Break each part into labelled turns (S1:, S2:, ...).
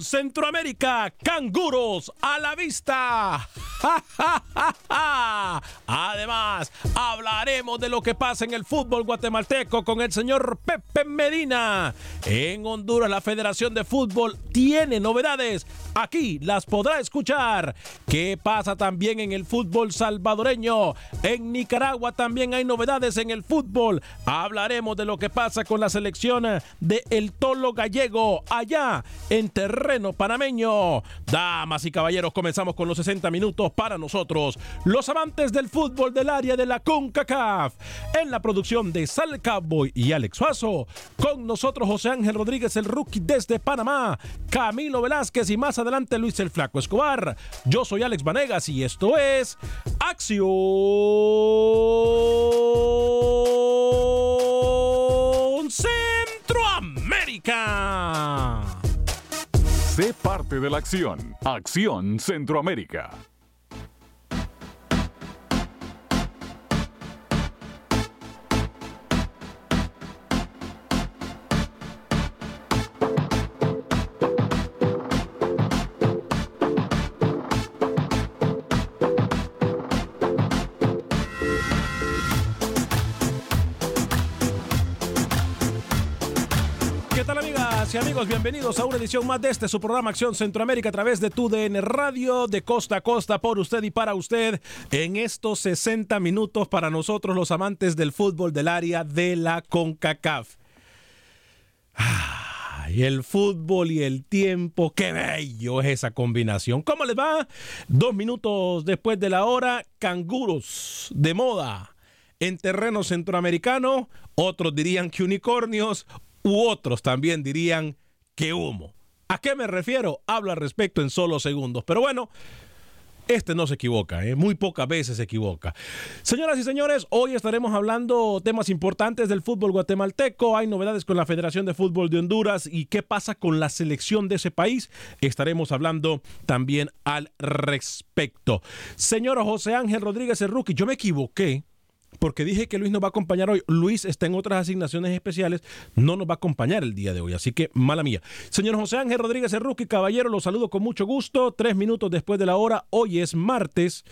S1: Centroamérica, canguros a la vista. Además, hablaremos de lo que pasa en el fútbol guatemalteco con el señor Pepe Medina. En Honduras, la Federación de Fútbol tiene novedades. Aquí las podrá escuchar. ¿Qué pasa también en el fútbol salvadoreño? En Nicaragua también hay novedades en el fútbol. Hablaremos de lo que pasa con la selección de El Tolo Gallego allá en terreno panameño. Damas y caballeros, comenzamos con los 60 minutos para nosotros, los amantes del fútbol del área de la CONCACAF. En la producción de Sal Cowboy y Alex Suazo, con nosotros José Ángel Rodríguez, el rookie desde Panamá, Camilo Velázquez y más adelante Luis el Flaco Escobar. Yo soy Alex Vanegas y esto es Acción Centroamérica.
S2: Sé parte de la acción. Acción Centroamérica.
S1: Amigos? Bienvenidos a una edición más de este su programa Acción Centroamérica a través de TUDN Radio de costa a costa por usted y para usted en estos 60 minutos para nosotros los amantes del fútbol del área de la CONCACAF. Y el fútbol y el tiempo, qué bello es esa combinación. ¿Cómo les va? Dos minutos después de la hora, canguros de moda en terreno centroamericano. Otros dirían que unicornios, u otros también dirían que humo. ¿A qué me refiero? Hablo al respecto en solo segundos. Pero bueno, este no se equivoca, ¿eh? muy pocas veces se equivoca. Señoras y señores, hoy estaremos hablando temas importantes del fútbol guatemalteco. Hay novedades con la Federación de Fútbol de Honduras y qué pasa con la selección de ese país. Estaremos hablando también al respecto. Señor José Ángel Rodríguez Rookie, yo me equivoqué porque dije que Luis nos va a acompañar hoy. Luis está en otras asignaciones especiales, no nos va a acompañar el día de hoy, así que mala mía. Señor José Ángel Rodríguez Rookie, caballero, los saludo con mucho gusto. Tres minutos después de la hora, hoy es martes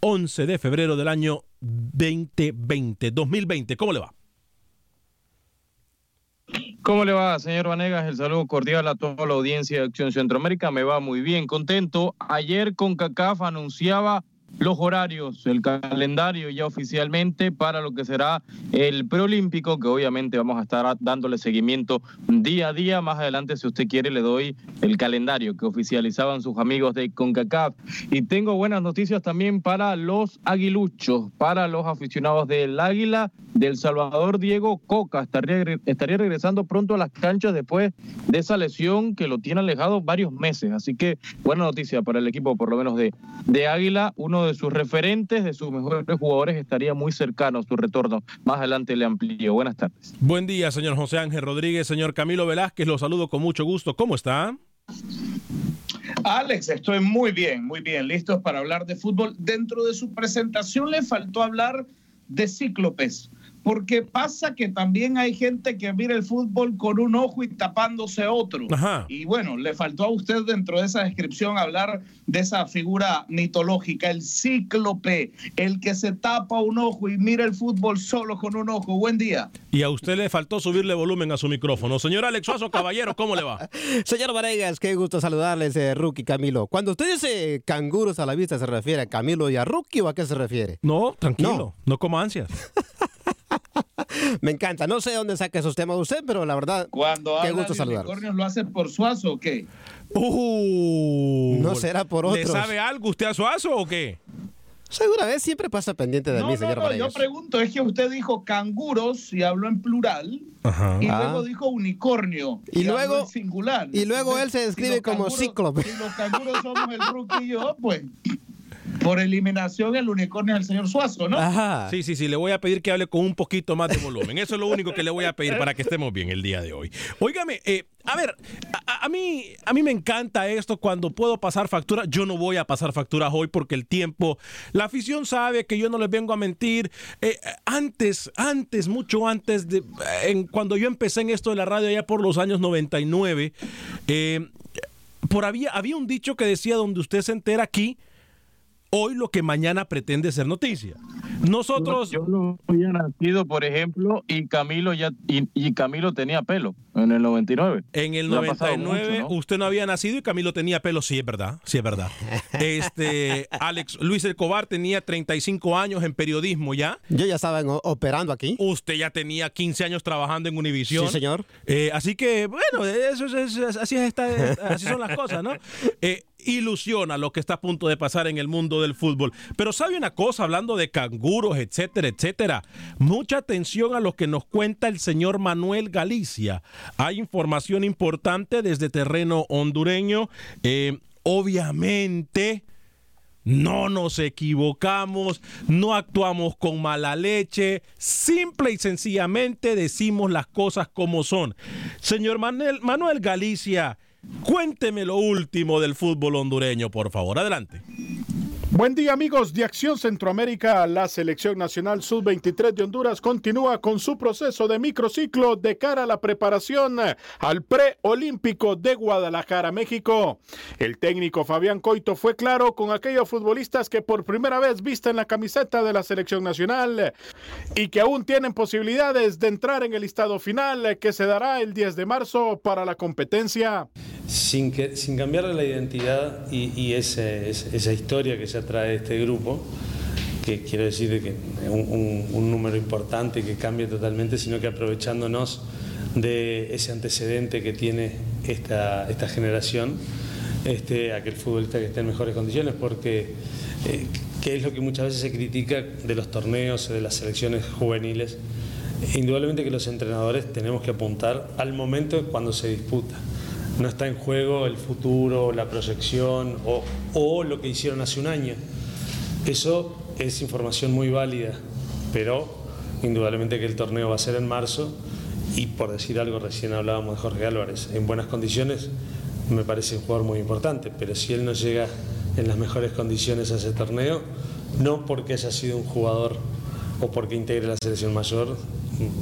S1: 11 de febrero del año 2020, 2020. ¿Cómo le va?
S3: ¿Cómo le va, señor Vanegas? El saludo cordial a toda la audiencia de Acción Centroamérica. Me va muy bien, contento. Ayer con CACAF anunciaba los horarios, el calendario ya oficialmente para lo que será el preolímpico, que obviamente vamos a estar dándole seguimiento día a día. Más adelante, si usted quiere, le doy el calendario que oficializaban sus amigos de CONCACAF. Y tengo buenas noticias también para los aguiluchos, para los aficionados del Águila del Salvador. Diego Coca estaría, estaría regresando pronto a las canchas después de esa lesión que lo tiene alejado varios meses. Así que buena noticia para el equipo, por lo menos de, de Águila. Uno sus referentes, de sus mejores jugadores, estaría muy cercano a su retorno. Más adelante le amplío. Buenas tardes.
S1: Buen día, señor José Ángel Rodríguez, señor Camilo Velázquez, lo saludo con mucho gusto. ¿Cómo está?
S4: Alex, estoy muy bien, muy bien, listos para hablar de fútbol. Dentro de su presentación le faltó hablar de cíclopes porque pasa que también hay gente que mira el fútbol con un ojo y tapándose otro. Y bueno, le faltó a usted dentro de esa descripción hablar de esa figura mitológica, el cíclope, el que se tapa un ojo y mira el fútbol solo con un ojo. Buen día.
S1: Y a usted le faltó subirle volumen a su micrófono. Señor Alex caballero, ¿cómo le va?
S5: Señor Varegas, qué gusto saludarles, eh, Rookie Camilo. Cuando usted dice canguros a la vista, ¿se refiere a Camilo y a Rookie o a qué se refiere?
S1: No, tranquilo, no, no como ansias.
S5: Me encanta. No sé dónde saca esos temas usted, pero la verdad,
S4: Cuando qué gusto saludarlos. ¿Lo hace por Suazo o qué?
S5: Uh, no será por otros.
S1: ¿Le sabe algo usted a Suazo o qué?
S5: Segura vez siempre pasa pendiente de mí, señor
S4: no, Yo pregunto, es que usted dijo canguros y habló en plural y luego ah. dijo unicornio
S5: y, luego
S4: en singular.
S5: Y luego él se describe como cíclope.
S4: Si los canguros somos el rookie y yo, pues por eliminación, el unicornio es el señor Suazo, ¿no?
S1: Ajá. Sí, sí, sí, le voy a pedir que hable con un poquito más de volumen. Eso es lo único que le voy a pedir para que estemos bien el día de hoy. Óigame, eh, a ver, a, mí, a mí me encanta esto cuando puedo pasar factura. Yo no voy a pasar facturas hoy porque el tiempo, la afición sabe que yo no les vengo a mentir. Eh, antes, antes, mucho antes de, en, cuando yo empecé en esto de la radio allá por los años 99, eh, por había, había un dicho que decía donde usted se entera aquí, hoy lo que mañana pretende ser noticia. Nosotros.
S3: Yo, no había nacido, por ejemplo, y Camilo ya y, Camilo tenía pelo en el 99.
S1: En el 99 usted no había nacido y Camilo tenía pelo, sí es verdad, sí es verdad. Este Alex Luis Escobar tenía 35 años en periodismo ya.
S5: Yo ya estaba operando aquí.
S1: Usted ya tenía 15 años trabajando en Univision.
S5: Sí, señor.
S1: Eh, así que bueno, eso es, así, así son las cosas, ¿no? Eh, ilusiona lo que está a punto de pasar en el mundo del fútbol. Pero sabe una cosa, hablando de canguros, etcétera, etcétera. Mucha atención a lo que nos cuenta el señor Manuel Galicia. Hay información importante desde terreno hondureño. Eh, obviamente... No nos equivocamos, no actuamos con mala leche, simple y sencillamente decimos las cosas como son. Señor Manuel, Manuel Galicia, Cuénteme lo último del fútbol hondureño, por favor. Adelante.
S6: Buen día amigos de Acción Centroamérica. La selección nacional sub-23 de Honduras continúa con su proceso de microciclo de cara a la preparación al preolímpico de Guadalajara, México. El técnico Fabián Coito fue claro con aquellos futbolistas que por primera vez visten la camiseta de la selección nacional y que aún tienen posibilidades de entrar en el listado final que se dará el 10 de marzo para la competencia.
S7: Sin, que, sin cambiar la identidad y, esa historia que se trae este grupo, que quiero decir que un, un, número importante que cambia totalmente, sino que aprovechándonos de ese antecedente que tiene esta, esta generación, este, aquel futbolista que esté en mejores condiciones, porque eh, que es lo que muchas veces se critica de los torneos, de las selecciones juveniles, indudablemente que los entrenadores tenemos que apuntar al momento cuando se disputa no está en juego el futuro, la proyección o, lo que hicieron hace un año. Eso es información muy válida, pero indudablemente que el torneo va a ser en marzo y por decir algo, recién hablábamos de Jorge Álvarez, en buenas condiciones me parece un jugador muy importante, pero si él no llega en las mejores condiciones a ese torneo, no porque haya sido un jugador o porque integre la selección mayor,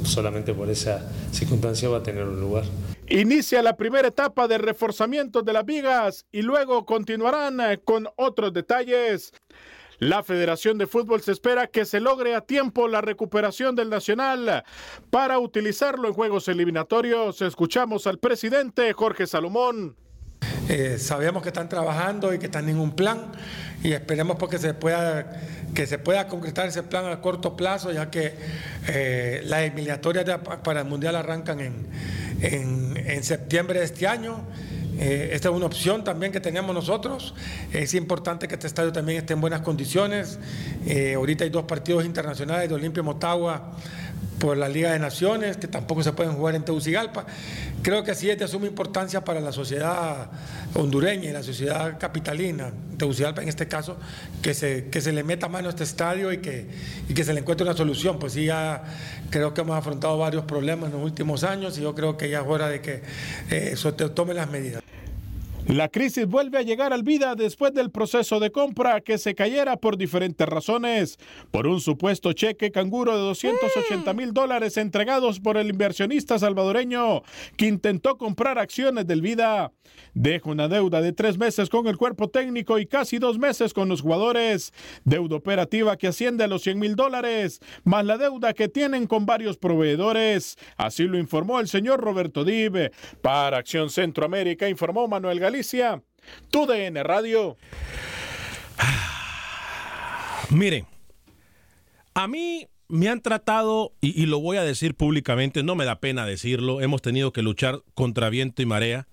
S7: solamente por esa circunstancia va a tener un lugar.
S6: Inicia la primera etapa de reforzamiento de las vigas y luego continuarán eh, con otros detalles. La Federación de Fútbol se espera que se logre a tiempo la recuperación del Nacional para utilizarlo en juegos eliminatorios. Escuchamos al presidente Jorge Salomón.
S8: Eh, sabemos que están trabajando y que están en un plan y esperemos porque se pueda, que se pueda concretar ese plan a corto plazo, ya que eh, las eliminatorias para el Mundial arrancan en, en, septiembre de este año. Eh, esta es una opción también que tenemos nosotros. Es importante que este estadio también esté en buenas condiciones. ahorita hay dos partidos internacionales de Olimpia Motagua por la Liga de Naciones, que tampoco se pueden jugar en Tegucigalpa. Creo que sí es de suma importancia para la sociedad hondureña y la sociedad capitalina, Tegucigalpa en este caso, que se, que se le meta mano a este estadio y que, y que se le encuentre una solución. Pues sí, ya creo que hemos afrontado varios problemas en los últimos años y yo creo que ya es hora de que eh, se tomen las medidas.
S6: La crisis vuelve a llegar al vida después del proceso de compra que se cayera por diferentes razones. Por un supuesto cheque canguro de 280 mil dólares entregados por el inversionista salvadoreño que intentó comprar acciones del vida. Deja una deuda de tres meses con el cuerpo técnico y casi dos meses con los jugadores. Deuda operativa que asciende a los 100 mil dólares, más la deuda que tienen con varios proveedores. Así lo informó el señor Roberto Dive. Para Acción Centroamérica informó Manuel Galicia. Galicia, TUDN Radio.
S1: Miren, a mí me han tratado, y, y, lo voy a decir públicamente, no me da pena decirlo, hemos tenido que luchar contra viento y marea.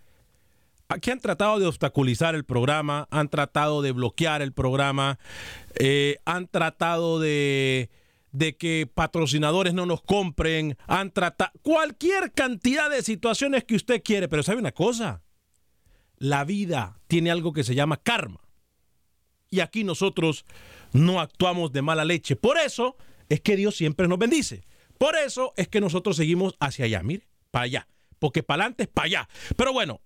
S1: Aquí han tratado de obstaculizar el programa, han tratado de bloquear el programa, eh, han tratado de, de que patrocinadores no nos compren, han tratado cualquier cantidad de situaciones que usted quiere, pero ¿sabe una cosa? La vida tiene algo que se llama karma. Y aquí nosotros no actuamos de mala leche. Por eso es que Dios siempre nos bendice. Por eso es que nosotros seguimos hacia allá, mire, para allá. Porque para adelante es para allá. Pero bueno,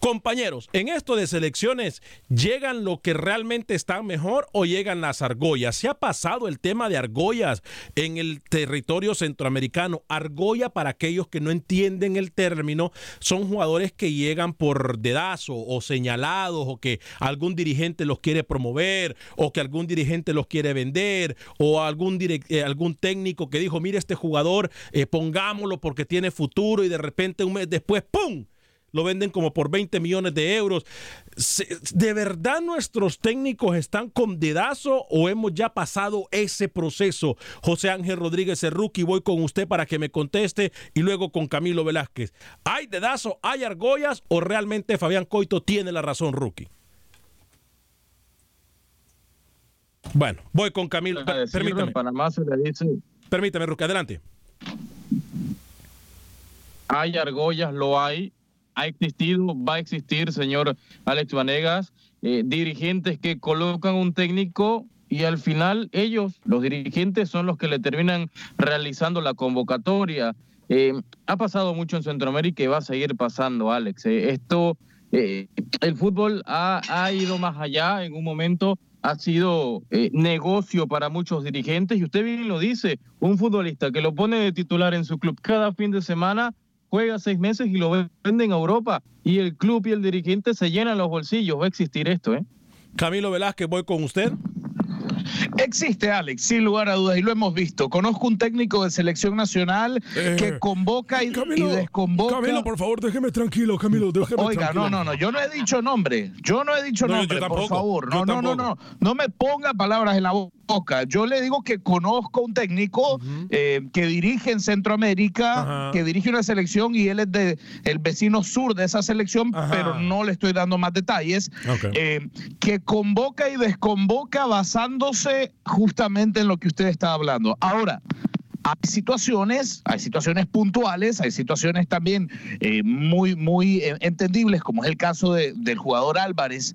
S1: Compañeros, en esto de selecciones, ¿llegan lo que realmente está mejor o llegan las argollas? Se ha pasado el tema de argollas en el territorio centroamericano. Argolla, para aquellos que no entienden el término, son jugadores que llegan por dedazo o señalados o que algún dirigente los quiere promover o que algún dirigente los quiere vender o algún, eh, algún técnico que dijo, mire este jugador, eh, pongámoslo porque tiene futuro y de repente un mes después, ¡pum! Lo venden como por 20 millones de euros. ¿De verdad nuestros técnicos están con dedazo o hemos ya pasado ese proceso? José Ángel Rodríguez Cerruqui, voy con usted para que me conteste y luego con Camilo Velázquez. ¿Hay dedazo, hay argollas o realmente Fabián Coito tiene la razón, Rookie? Bueno, voy con Camilo. Permítame.
S3: Panamá se le dice.
S1: Permítame, Rookie, adelante.
S3: Hay argollas, lo hay, ha existido, va a existir, señor Alex Vanegas, eh, dirigentes que colocan un técnico y al final ellos, los dirigentes, son los que le terminan realizando la convocatoria. Eh, ha pasado mucho en Centroamérica y va a seguir pasando, Alex. Eh, esto, el fútbol ha, ido más allá. En un momento ha sido negocio para muchos dirigentes y usted bien lo dice, un futbolista que lo pone de titular en su club cada fin de semana juega seis meses y lo venden a Europa y el club y el dirigente se llenan los bolsillos. Va a existir esto, ¿eh?
S1: Camilo Velázquez, voy con usted.
S4: Existe, Alex, sin lugar a dudas, y lo hemos visto. Conozco un técnico de selección nacional que eh, convoca y, desconvoca.
S9: Camilo, por favor, déjeme tranquilo, Camilo, déjeme
S4: Oiga, no, no, no, yo no he dicho nombre. Yo no he dicho nombre, por favor. No, no, no, no. No me ponga palabras en la boca. Yo le digo que conozco un técnico eh, que dirige en Centroamérica, que dirige una selección y él es de el vecino sur de esa selección, pero no le estoy dando más detalles. Eh, que convoca y desconvoca basándose justamente en lo que usted está hablando. Ahora, hay situaciones, hay situaciones puntuales, hay situaciones también eh, muy, muy eh, entendibles, como es el caso del jugador Álvarez,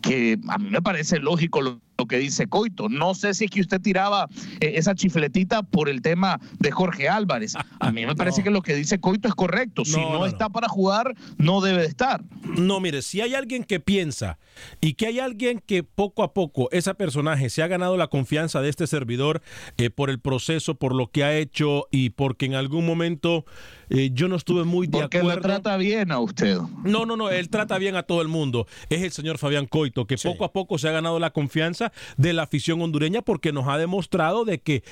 S4: que a mí me parece lógico lo, lo que dice Coito. No sé si es que usted tiraba eh, esa chifletita por el tema de Jorge Álvarez. A mí me parece que lo que dice Coito es correcto. Si no, está para jugar, no debe de estar.
S1: No, mire, si hay alguien que piensa y que hay alguien que poco a poco, ese personaje se ha ganado la confianza de este servidor eh, por el proceso, por lo que ha hecho y porque en algún momento eh, yo no estuve muy de
S4: Porque
S1: acuerdo.
S4: lo trata bien a usted.
S1: No, no, no, él trata bien a todo el mundo. Es el señor Fabián Coito, que poco a poco se ha ganado la confianza de la afición hondureña porque nos ha demostrado de que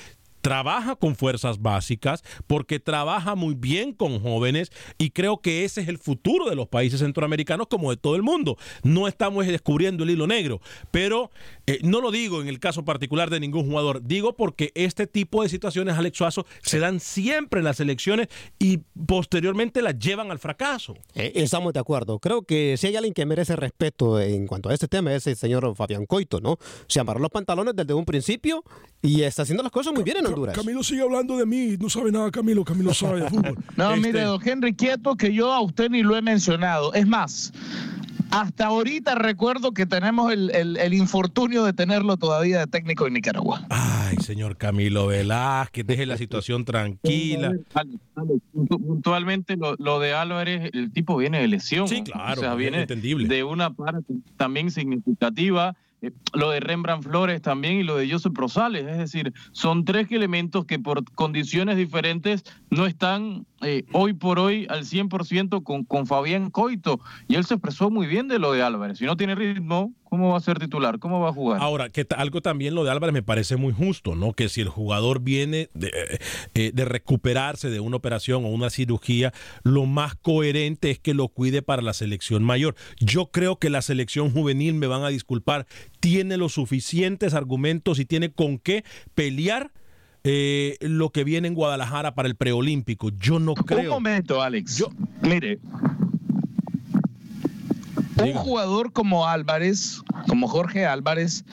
S1: trabaja con fuerzas básicas, porque trabaja muy bien con jóvenes y creo que ese es el futuro de los países centroamericanos como de todo el mundo. No estamos descubriendo el hilo negro, pero eh, no lo digo en el caso particular de ningún jugador, digo porque este tipo de situaciones, Alex Suazo, se dan siempre en las elecciones y posteriormente las llevan al fracaso.
S5: Eh, estamos de acuerdo. Creo que si hay alguien que merece respeto en cuanto a este tema es el señor Fabián Coito, ¿no? Se amarró los pantalones desde un principio y está haciendo las cosas muy bien en Honduras.
S9: Camilo sigue hablando de mí, no sabe nada Camilo, Camilo sabe de fútbol.
S4: No,
S9: Este,
S4: mire, don Henry, quieto que yo a usted ni lo he mencionado. Es más, hasta ahorita recuerdo que tenemos el, el- el infortunio de tenerlo todavía de técnico en Nicaragua.
S1: Ay, señor Camilo Velázquez, deje la situación tranquila.
S3: Puntu- Puntualmente lo, lo de Álvarez, el tipo viene de lesión.
S1: Sí, claro,
S3: O sea, viene
S1: entendible.
S3: de una parte también significativa. Eh, Lo de Rembrandt Flores también y lo de Joseph Rosales. Es decir, son tres elementos que por condiciones diferentes no están eh, hoy por hoy al 100% con, con Fabián Coito. Y él se expresó muy bien de lo de Álvarez. Si no tiene ritmo, ¿cómo va a ser titular? ¿Cómo va a jugar?
S1: Ahora, que algo también lo de Álvarez me parece muy justo, ¿no? Que si el jugador viene de, eh, de recuperarse de una operación o una cirugía, lo más coherente es que lo cuide para la selección mayor. Yo creo que la selección juvenil, me van a disculpar, tiene los suficientes argumentos y tiene con qué pelear eh, lo que viene en Guadalajara para el preolímpico. Yo no
S4: Un
S1: creo.
S4: momento, Alex. Mire, un jugador como Álvarez, como Jorge Álvarez,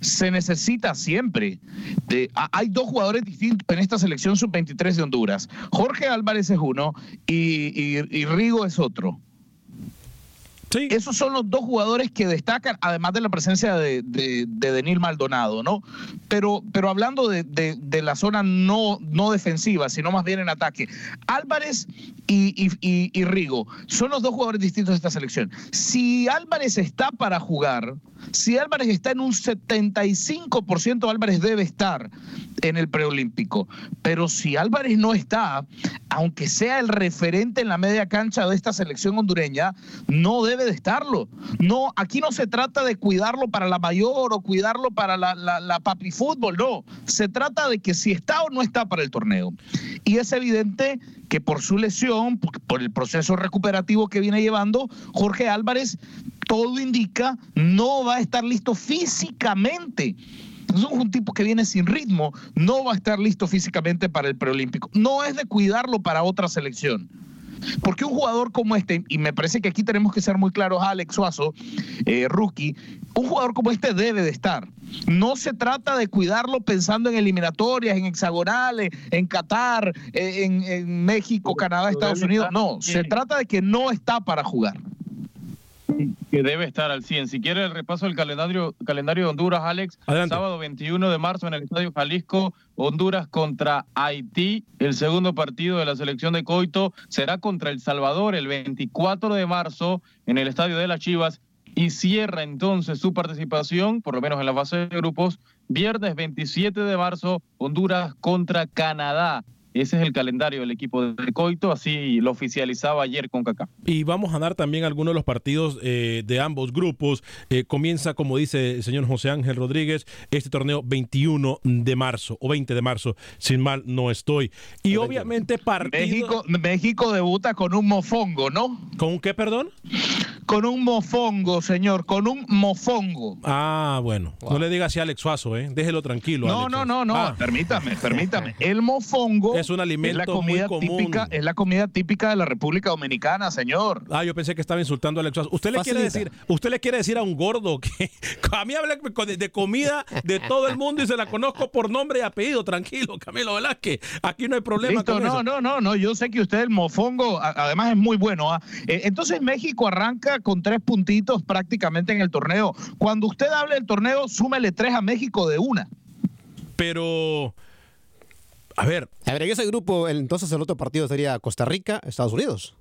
S4: se necesita siempre. De, ha- hay dos jugadores distintos en esta selección sub-23 de Honduras. Jorge Álvarez es uno y, y- y Rigo es otro. Esos son los dos jugadores que destacan, además de la presencia de, de, de Denil Maldonado, ¿no? Pero, pero hablando de, de- de la zona no, no defensiva, sino más bien en ataque, Álvarez y, y- y- y Rigo son los dos jugadores distintos de esta selección. Si Álvarez está para jugar, si Álvarez está en un 75%, Álvarez debe estar en el preolímpico. Pero si Álvarez no está, aunque sea el referente en la media cancha de esta selección hondureña, no debe de estarlo. No, aquí no se trata de cuidarlo para la mayor o cuidarlo para la, la, la papi fútbol, no. Se trata de que si está o no está para el torneo. Y es evidente que por su lesión, por- por el proceso recuperativo que viene llevando, Jorge Álvarez, todo indica, no va a estar listo físicamente. Es un tipo que viene sin ritmo, no va a estar listo físicamente para el preolímpico. No es de cuidarlo para otra selección. Porque un jugador como este, y me parece que aquí tenemos que ser muy claros, Alex Suazo, eh, rookie, un jugador como este debe de estar. No se trata de cuidarlo pensando en eliminatorias, en hexagonales, en Qatar, eh, en, en México, Canadá, Estados Unidos. No, se trata de que no está para jugar.
S3: Que debe estar al 100. Si quiere el repaso del calendario, calendario de Honduras, Alex, sábado 21 de marzo en el Estadio Jalisco, Honduras contra Haití. El segundo partido de la selección de Coito será contra El Salvador el 24 de marzo en el Estadio de las Chivas y cierra entonces su participación, por lo menos en la fase de grupos, viernes 27 de marzo, Honduras contra Canadá. Ese es el calendario del equipo de Coito, así lo oficializaba ayer con Kaká.
S1: Y vamos a dar también algunos de los partidos eh, de ambos grupos. Eh, comienza, como dice el señor José Ángel Rodríguez, este torneo 21 de marzo o 20 de marzo, sin mal no estoy. Y obviamente partido...
S4: México, México debuta con un mofongo, ¿no?
S1: ¿Con un qué, perdón?
S4: Con un mofongo, señor, con un mofongo.
S1: Ah, bueno. No le diga así a Alex Suazo, ¿eh? Déjelo tranquilo.
S4: No,
S1: Alex
S4: no, no, no,
S1: Ah.
S4: permítame, permítame. El mofongo
S1: Es un alimento
S4: la comida
S1: muy común.
S4: típica, es la comida típica de la República Dominicana, señor.
S1: Ah, yo pensé que estaba insultando a Alex Suazo. ¿Usted le quiere decir, usted le quiere decir a un gordo que a mí habla de, comida de todo el mundo y se la conozco por nombre y apellido, tranquilo, Camilo Velázquez. Aquí no hay problema
S4: Listo,
S1: con
S4: no,
S1: eso.
S4: no, no, no, yo sé que usted el mofongo además es muy bueno. ¿ah? Eh, entonces México arranca con tres puntitos prácticamente en el torneo. Cuando usted hable del torneo, súmele tres a México de una.
S1: Pero, a ver.
S5: A ver, en ese grupo, el- entonces el otro partido sería Costa Rica, Estados Unidos.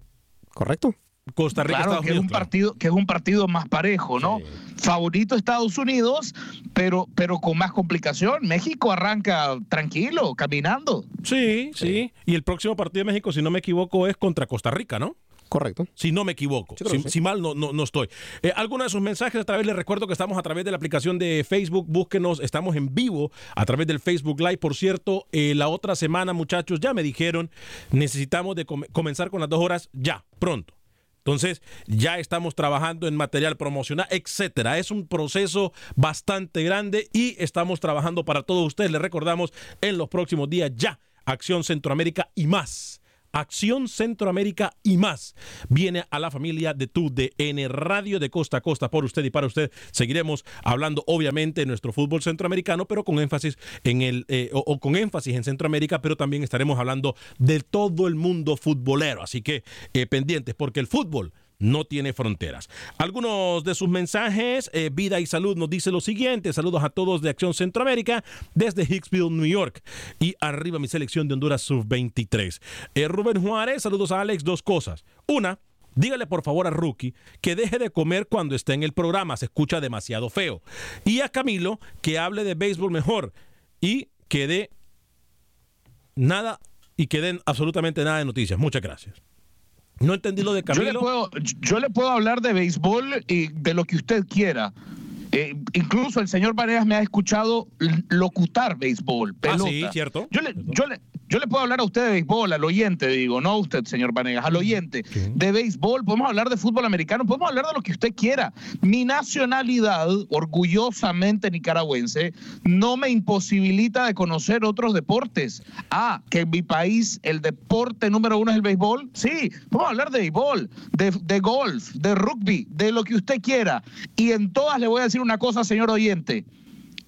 S5: ¿Correcto?
S1: Costa Rica,
S4: claro,
S1: Estados
S4: que es
S1: Unidos.
S4: un
S1: claro.
S4: partido que es un partido más parejo, ¿no? Favorito Estados Unidos, pero pero con más complicación. México arranca tranquilo, caminando.
S1: Sí, sí. Y el próximo partido de México, si no me equivoco, es contra Costa Rica, ¿no?
S5: Correcto.
S1: Si no me equivoco. Si, mal no, no, no estoy. Eh, Algunos de sus mensajes a través, les recuerdo que estamos a través de la aplicación de Facebook. Búsquenos, estamos en vivo a través del Facebook Live. Por cierto, eh, la otra semana, muchachos, ya me dijeron, necesitamos de com- comenzar con las dos horas ya, pronto. Entonces, ya estamos trabajando en material promocional, etcétera. Es un proceso bastante grande y estamos trabajando para todos ustedes. Les recordamos en los próximos días ya Acción Centroamérica y más. Acción Centroamérica y más. Viene a la familia de tu DN Radio de costa a costa por usted y para usted. Seguiremos hablando, obviamente, de nuestro fútbol centroamericano, pero con énfasis en el, eh, o, con énfasis en Centroamérica, pero también estaremos hablando de todo el mundo futbolero. Así que eh, pendientes, porque el fútbol no tiene fronteras. Algunos de sus mensajes, eh, Vida y Salud nos dice lo siguiente, saludos a todos de Acción Centroamérica desde Hicksville, New York y arriba mi selección de Honduras Sub-23. Eh, Rubén Juárez, saludos a Alex, dos cosas. Una, dígale por favor a Rookie que deje de comer cuando esté en el programa, se escucha demasiado feo. Y a Camilo que hable de béisbol mejor y que dé nada y que den absolutamente nada de noticias. Muchas gracias. No entendí lo de
S4: Yo le,
S1: Camilo.
S4: puedo, yo le puedo hablar de béisbol y de lo que usted quiera. Eh, incluso el señor Varegas me ha escuchado locutar béisbol,
S1: Ah, sí, cierto.
S4: Yo le, yo, le, yo le puedo hablar a usted de béisbol, al oyente, digo, no a usted, señor Vanegas, al oyente. De béisbol, podemos hablar de fútbol americano, podemos hablar de lo que usted quiera. Mi nacionalidad, orgullosamente nicaragüense, no me imposibilita de conocer otros deportes. Ah, que en mi país el deporte número uno es el béisbol. Sí, podemos hablar de béisbol, de, de golf, de rugby, de lo que usted quiera. Y en todas le voy a decir una cosa, señor oyente.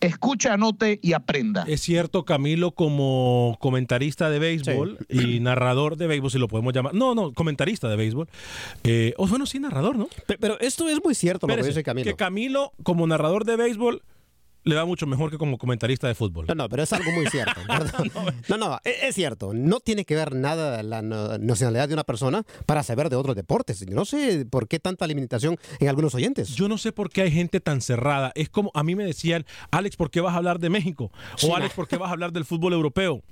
S4: Escuche, anote y aprenda.
S1: Es cierto, Camilo, como comentarista de béisbol y narrador de béisbol, si lo podemos llamar. No, no, comentarista de béisbol. Eh, o bueno, sí, narrador, ¿no?
S5: Pero esto es muy cierto lo que
S1: Espérese,
S5: dice Camilo.
S1: Que Camilo, como narrador de béisbol, le va mucho mejor que como comentarista de fútbol.
S5: No, no, pero es algo muy cierto. No, no, e- es cierto. No tiene que ver nada la nacionalidad de una persona para saber de otros deportes. No sé por qué tanta limitación en algunos oyentes.
S1: Yo no sé por qué hay gente tan cerrada. Es como a mí me decían, Alex, ¿por qué vas a hablar de México?
S5: Sí,
S1: o Alex, ¿por qué vas a hablar del fútbol europeo?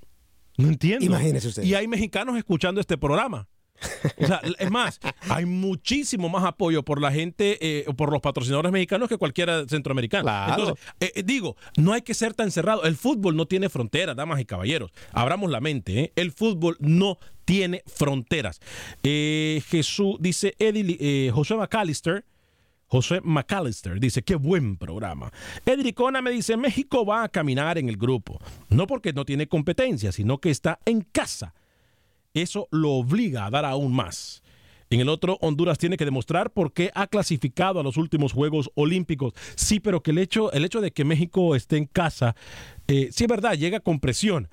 S1: No entiendo.
S5: Imagínese usted.
S1: Y hay mexicanos escuchando este programa. O sea, es más, hay muchísimo más apoyo por la gente, eh, por los patrocinadores mexicanos que cualquiera centroamericano.
S5: Claro.
S1: Entonces, eh, eh, digo, no hay que ser tan cerrado. El fútbol no tiene fronteras, damas y caballeros. Abramos la mente, ¿eh? El fútbol no tiene fronteras. Jesús, dice Eddie, José McAllister, José McAllister dice, qué buen programa. Edricona me dice, México va a caminar en el grupo. No porque no tiene competencia, sino que está en casa. Eso lo obliga a dar aún más. En el otro, Honduras tiene que demostrar por qué ha clasificado a los últimos Juegos Olímpicos. Sí, pero que el hecho, el hecho de que México esté en casa, eh, sí es verdad, llega con presión.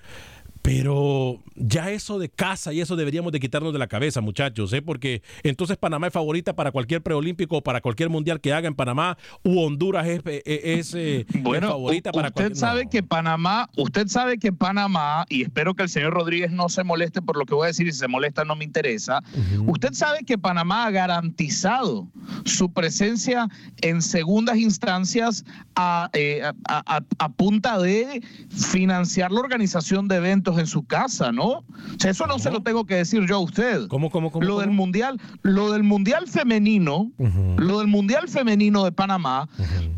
S1: Pero ya eso de casa y eso deberíamos de quitarnos de la cabeza, muchachos, ¿eh? porque entonces Panamá es favorita para cualquier preolímpico o para cualquier mundial que haga en Panamá, u Honduras es, eh, es, eh, es
S4: Bueno,
S1: favorita para
S4: usted
S1: cualquier-
S4: sabe que Panamá, usted sabe que Panamá, y espero que el señor Rodríguez no se moleste por lo que voy a decir, y si se molesta no me interesa. Usted sabe que Panamá ha garantizado su presencia en segundas instancias a, eh, a- a- a punta de financiar la organización de eventos en su casa, ¿no? O sea, eso no se lo tengo que decir yo a usted.
S1: ¿Cómo, cómo, cómo?
S4: Lo del mundial, lo del mundial femenino, lo del mundial femenino de Panamá,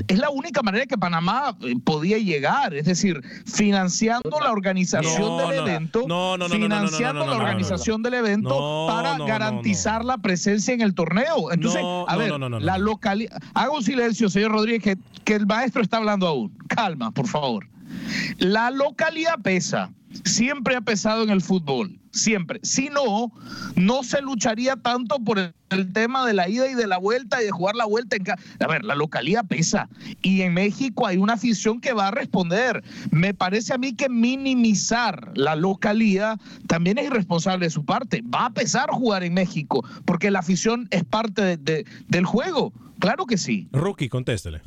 S4: es la única manera que Panamá eh, podía llegar, es decir, financiando la organización
S1: No,
S4: del
S1: no,
S4: evento,
S1: no,
S4: financiando la organización del evento para garantizar la presencia en el torneo. Entonces, a ver,
S1: no, no, no,
S4: la localidad, haga un silencio, señor Rodríguez, que, que el maestro está hablando aún. Calma, por favor. La localidad pesa, siempre ha pesado en el fútbol, siempre. Si no, no se lucharía tanto por el, tema de la ida y de la vuelta y de jugar la vuelta en casa. A ver, la localidad pesa y en México hay una afición que va a responder. Me parece a mí que minimizar la localidad también es irresponsable de su parte. Va a pesar jugar en México porque la afición es parte de- del juego. Claro que sí.
S1: Rookie, contéstele.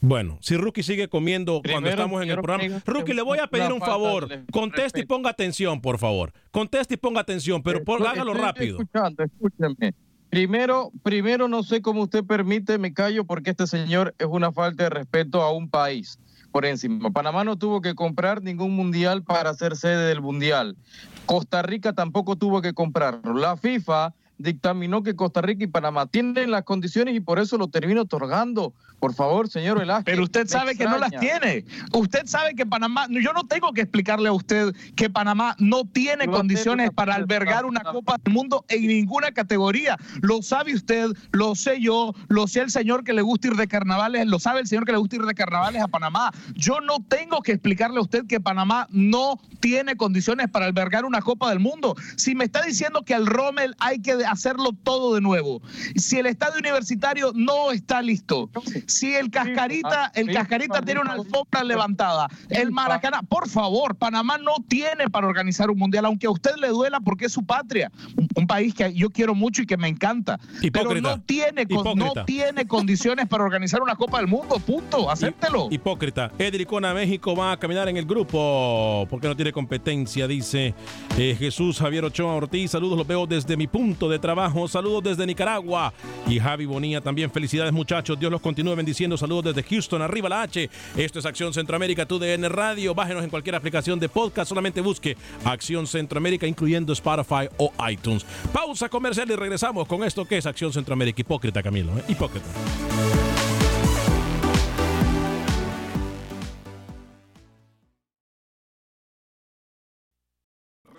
S1: Bueno, si Rookie sigue comiendo cuando estamos en el programa. Rookie, le voy a pedir un favor. Conteste y ponga atención, por favor. Conteste y ponga atención, pero por-
S3: Estoy-
S1: hágalo
S3: estoy
S1: rápido.
S3: escuchando, escúcheme. Primero, primero no sé cómo usted permite, me callo porque este señor es una falta de respeto a un país por encima. Panamá no tuvo que comprar ningún mundial para ser sede del mundial. Costa Rica tampoco tuvo que comprarlo. La FIFA dictaminó que Costa Rica y Panamá tienen las condiciones y por eso lo termino otorgando. Por favor, señor Velázquez.
S4: Pero usted sabe que no las tiene. Usted sabe que Panamá, yo no tengo que explicarle a usted que Panamá no tiene condiciones para albergar una Copa del Mundo en ninguna categoría. Lo sabe usted, lo sé yo, lo sé el señor que le gusta ir de carnavales, lo sabe el señor que le gusta ir de carnavales a Panamá. Yo no tengo que explicarle a usted que Panamá no tiene condiciones para albergar una Copa del Mundo. Si me está diciendo que al Rommel hay que hacerlo todo de nuevo, si el estadio universitario no está listo, si el Cascarita, el Cascarita tiene una alfombra levantada, el Maracaná, por favor, Panamá no tiene para organizar un mundial, aunque a usted le duela porque es su patria, un, un país que yo quiero mucho y que me encanta, pero no tiene, con- no tiene condiciones para organizar una Copa del Mundo, punto, acéptelo.
S1: Hipócrita. Edricona México va a caminar en el grupo. Porque no tiene competencia, dice eh, Jesús Javier Ochoa Ortiz. Saludos, los veo desde mi punto de trabajo. Saludos desde Nicaragua. Y Javi Bonilla también. Felicidades, muchachos. Dios los continúe bendiciendo. Saludos desde Houston. Arriba la H. Esto es Acción Centroamérica, TUDN Radio. Bájenos en cualquier aplicación de podcast. Solamente busque Acción Centroamérica, incluyendo Spotify o iTunes. Pausa comercial y regresamos con esto que es Acción Centroamérica. Hipócrita, Camilo. ¿eh? Hipócrita.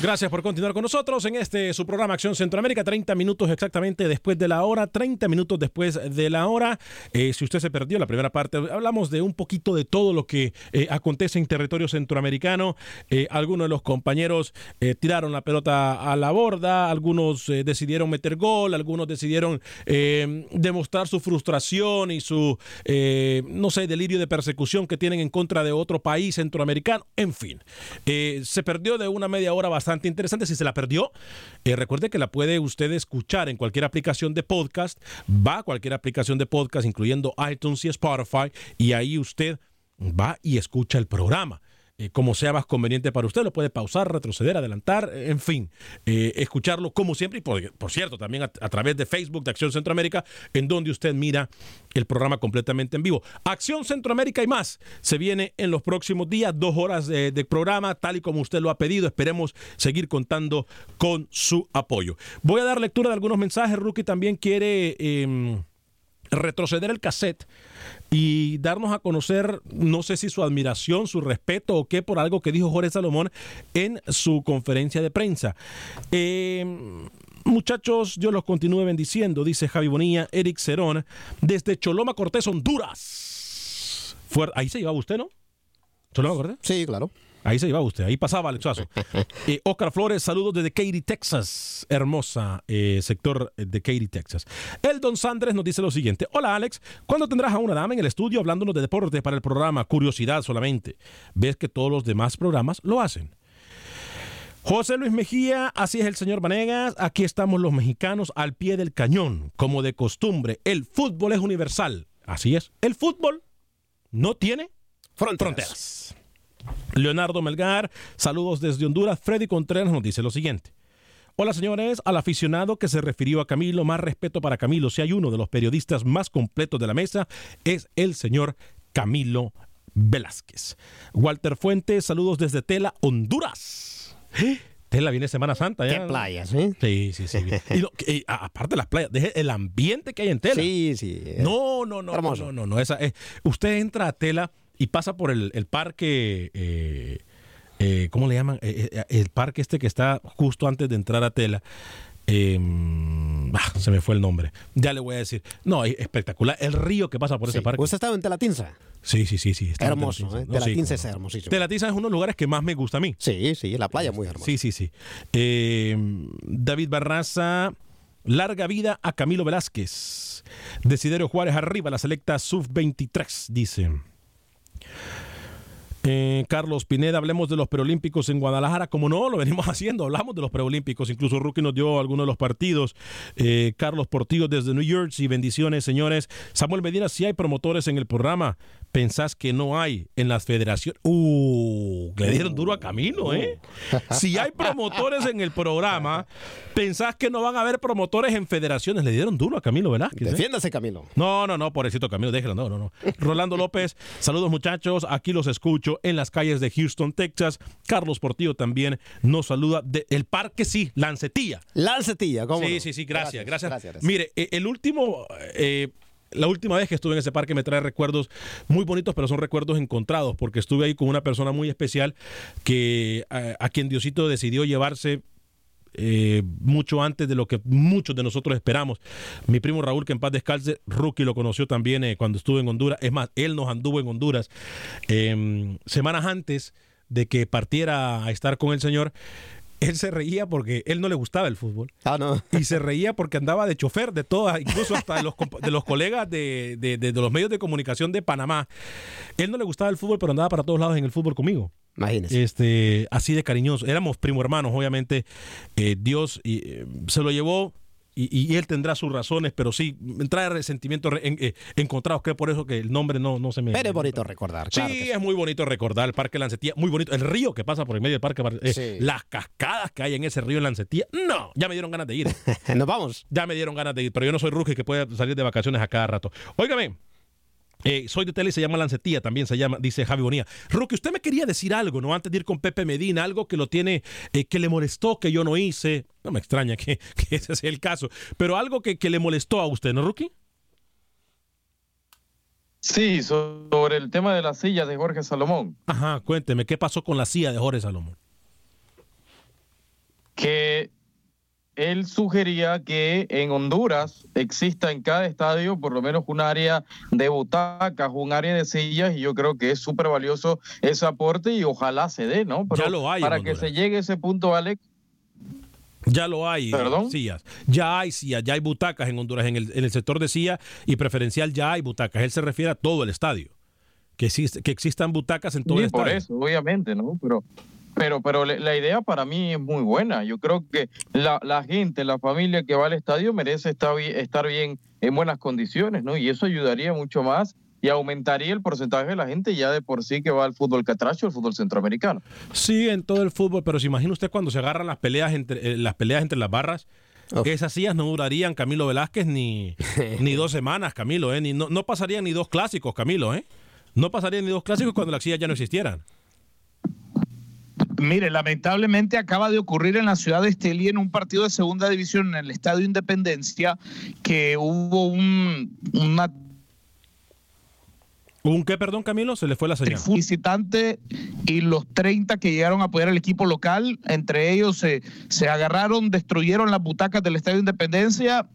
S1: Gracias por continuar con nosotros en este su programa Acción Centroamérica. 30 minutos exactamente después de la hora. 30 minutos después de la hora. Eh, si usted se perdió la primera parte, hablamos de un poquito de todo lo que eh, acontece en territorio centroamericano. Eh, algunos de los compañeros tiraron la pelota a la borda, algunos decidieron meter gol, algunos decidieron eh, demostrar su frustración y su, no sé, delirio de persecución que tienen en contra de otro país centroamericano. En fin, se perdió de una media hora bastante interesante. Si se la perdió, eh, recuerde que la puede usted escuchar en cualquier aplicación de podcast. Va a cualquier aplicación de podcast, incluyendo iTunes y Spotify, y ahí usted va y escucha el programa. Eh, como sea más conveniente para usted, lo puede pausar, retroceder, adelantar, eh, en fin, eh, escucharlo como siempre y por, cierto, también a, través de Facebook de Acción Centroamérica, en donde usted mira el programa completamente en vivo. Acción Centroamérica y más se viene en los próximos días, dos horas de, de programa, tal y como usted lo ha pedido. Esperemos seguir contando con su apoyo. Voy a dar lectura de algunos mensajes. Rookie también quiere em, retroceder el cassette y darnos a conocer, no sé si su admiración, su respeto o qué, por algo que dijo Jorge Salomón en su conferencia de prensa. Eh, muchachos, yo los continúe bendiciendo, dice Javi Bonilla, Eric Cerón, desde Choloma Cortés, Honduras. Ahí se llevaba usted, ¿no? ¿Choloma Cortés?
S5: Sí, claro.
S1: Ahí se llevaba usted, ahí pasaba Alexazo. Eh, Oscar Flores, saludos desde Katy, Texas. Hermosa eh, sector de Katy, Texas. El Don Sandres nos dice lo siguiente. Hola Alex, ¿cuándo tendrás a una dama en el estudio hablándonos de deporte para el programa? Curiosidad solamente. ¿Ves que todos los demás programas lo hacen? José Luis Mejía, así es el señor Vanegas. Aquí estamos los mexicanos al pie del cañón, como de costumbre. El fútbol es universal. Así es. El fútbol no tiene fronteras. Leonardo Melgar, saludos desde Honduras. Freddy Contreras nos dice lo siguiente. Hola señores, al aficionado que se refirió a Camilo, más respeto para Camilo. Si hay uno de los periodistas más completos de la mesa, es el señor Camilo Velázquez. Walter Fuentes, saludos desde Tela, Honduras. ¡Eh! Tela viene Semana Santa ya.
S5: Qué playas, ¿eh?
S1: Sí, sí, sí. Y lo- y aparte de las playas, deje el ambiente que hay en Tela.
S5: Sí, sí.
S1: No, no, no,
S5: Hermoso.
S1: no, no, no. Esa, eh, usted entra a Tela y pasa por el, el parque, eh, eh, ¿cómo le llaman? Eh, el parque este que está justo antes de entrar a Tela. Eh, ah, se me fue el nombre. Ya le voy a decir. No, es espectacular. El río que pasa por ese parque.
S5: ¿Usted estaba en Telatinza?
S1: Sí, sí, sí, sí.
S5: Hermoso,
S1: Telatinza.
S5: ¿eh?
S1: No,
S5: Telatinza es hermosísimo.
S1: Telatinza es uno de los lugares que más me gusta a mí.
S5: Sí, sí, la playa muy hermosa.
S1: Sí, sí, sí. Eh, David Barraza, larga vida a Camilo Velázquez. Desiderio Juárez arriba, la selecta sub-23, dice. Eh, Carlos Pineda, hablemos de los preolímpicos en Guadalajara. Como no, lo venimos haciendo, hablamos de los preolímpicos. Incluso Rookie nos dio algunos de los partidos. Eh, Carlos Portillo desde New Jersey, bendiciones, señores. Samuel Medina, si hay promotores en el programa, pensás que no hay en las federaciones. Uh, le dieron duro a Camilo, ¿eh? Si hay promotores en el programa, pensás que no van a haber promotores en federaciones. Le dieron duro a Camilo Velázquez. ¿eh?
S5: Defiéndase, Camilo.
S1: No, no, no, pobrecito Camilo, déjelo, no, no, no. Rolando López, saludos muchachos, aquí los escucho en las calles de Houston, Texas. Carlos Portillo también nos saluda del el parque, sí, Lancetilla.
S5: Lancetilla, ¿cómo?
S1: Sí,
S5: no?
S1: sí, sí, gracias, gracias.
S5: gracias, gracias.
S1: Mire, eh, el último... eh, la última vez que estuve en ese parque me trae recuerdos muy bonitos, pero son recuerdos encontrados, porque estuve ahí con una persona muy especial que a, quien Diosito decidió llevarse eh, mucho antes de lo que muchos de nosotros esperamos. Mi primo Raúl, que en paz descalce, Rookie lo conoció también eh, cuando estuvo en Honduras. Es más, él nos anduvo en Honduras eh, semanas antes de que partiera a estar con el Señor. Él se reía porque él no le gustaba el fútbol.
S5: Ah, no.
S1: Y se reía porque andaba de chofer de todas, incluso hasta de los, de los colegas de, de- de- de los medios de comunicación de Panamá. Él no le gustaba el fútbol, pero andaba para todos lados en el fútbol conmigo.
S5: Imagínese.
S1: Este, así de cariñoso. Éramos primo hermanos, obviamente. Eh, Dios y, eh, se lo llevó y, y él tendrá sus razones, pero sí, trae resentimientos re- en- eh, encontrados, que es por eso que el nombre no, no se me...
S5: Pero es bonito recordar.
S1: Sí,
S5: claro sí.
S1: es muy bonito recordar el Parque Lancetía, muy bonito. El río que pasa por el medio del Parque, eh,
S5: Sí.
S1: las cascadas que hay en ese río en Lancetía. No, ya me dieron ganas de ir.
S5: Nos vamos.
S1: Ya me dieron ganas de ir, pero yo no soy rookie que puede salir de vacaciones a cada rato. Óigame. Eh, soy de tele y se llama Lancetía, también se llama, dice Javi Bonilla. Rookie, usted me quería decir algo, ¿no? Antes de ir con Pepe Medina, algo que lo tiene, eh, que le molestó, que yo no hice. No me extraña que, que ese sea el caso, pero algo que, que le molestó a usted, ¿no, Rookie?
S3: Sí, sobre el tema de las sillas de Jorge Salomón.
S1: Ajá, cuénteme, ¿qué pasó con la silla de Jorge Salomón?
S3: que él sugería que en Honduras exista en cada estadio por lo menos un área de butacas, un área de sillas, y yo creo que es súper valioso ese aporte y ojalá se dé, ¿no?
S1: Ya lo hay
S3: Para que
S1: Honduras.
S3: se llegue a ese punto, Alex,
S1: Ya lo hay,
S3: ¿Perdón?
S1: sillas. Ya hay sillas, ya hay butacas en Honduras. En el, en el sector de silla y preferencial ya hay butacas. Él se refiere a todo el estadio. Que, que existan butacas en todo
S3: Sí,
S1: el
S3: por
S1: estadio.
S3: eso, obviamente, ¿no? Pero, pero, pero le- la idea para mí es muy buena. Yo creo que la, la gente, la familia que va al estadio merece estar bien, estar bien en buenas condiciones, ¿no? Y eso ayudaría mucho más y aumentaría el porcentaje de la gente ya de por sí que va al fútbol catracho, al fútbol centroamericano.
S1: Sí, en todo el fútbol, pero se imagina usted cuando se agarran las peleas entre, eh, las, peleas entre las barras. Esas sillas no durarían, Camilo Velázquez, ni, ni dos semanas, Camilo, ¿eh? Ni, no, no pasarían ni dos clásicos, Camilo, ¿eh? No pasarían ni dos clásicos cuando las sillas ya no existieran.
S4: Mire, lamentablemente acaba de ocurrir en la ciudad de Estelí en un partido de segunda división en el Estadio Independencia que hubo un, una
S1: ¿Un qué, perdón, Camilo? Se le fue la señal.
S4: visitante y los 30 que llegaron a apoyar al equipo local, entre ellos se, se agarraron, destruyeron las butacas del Estadio Independencia.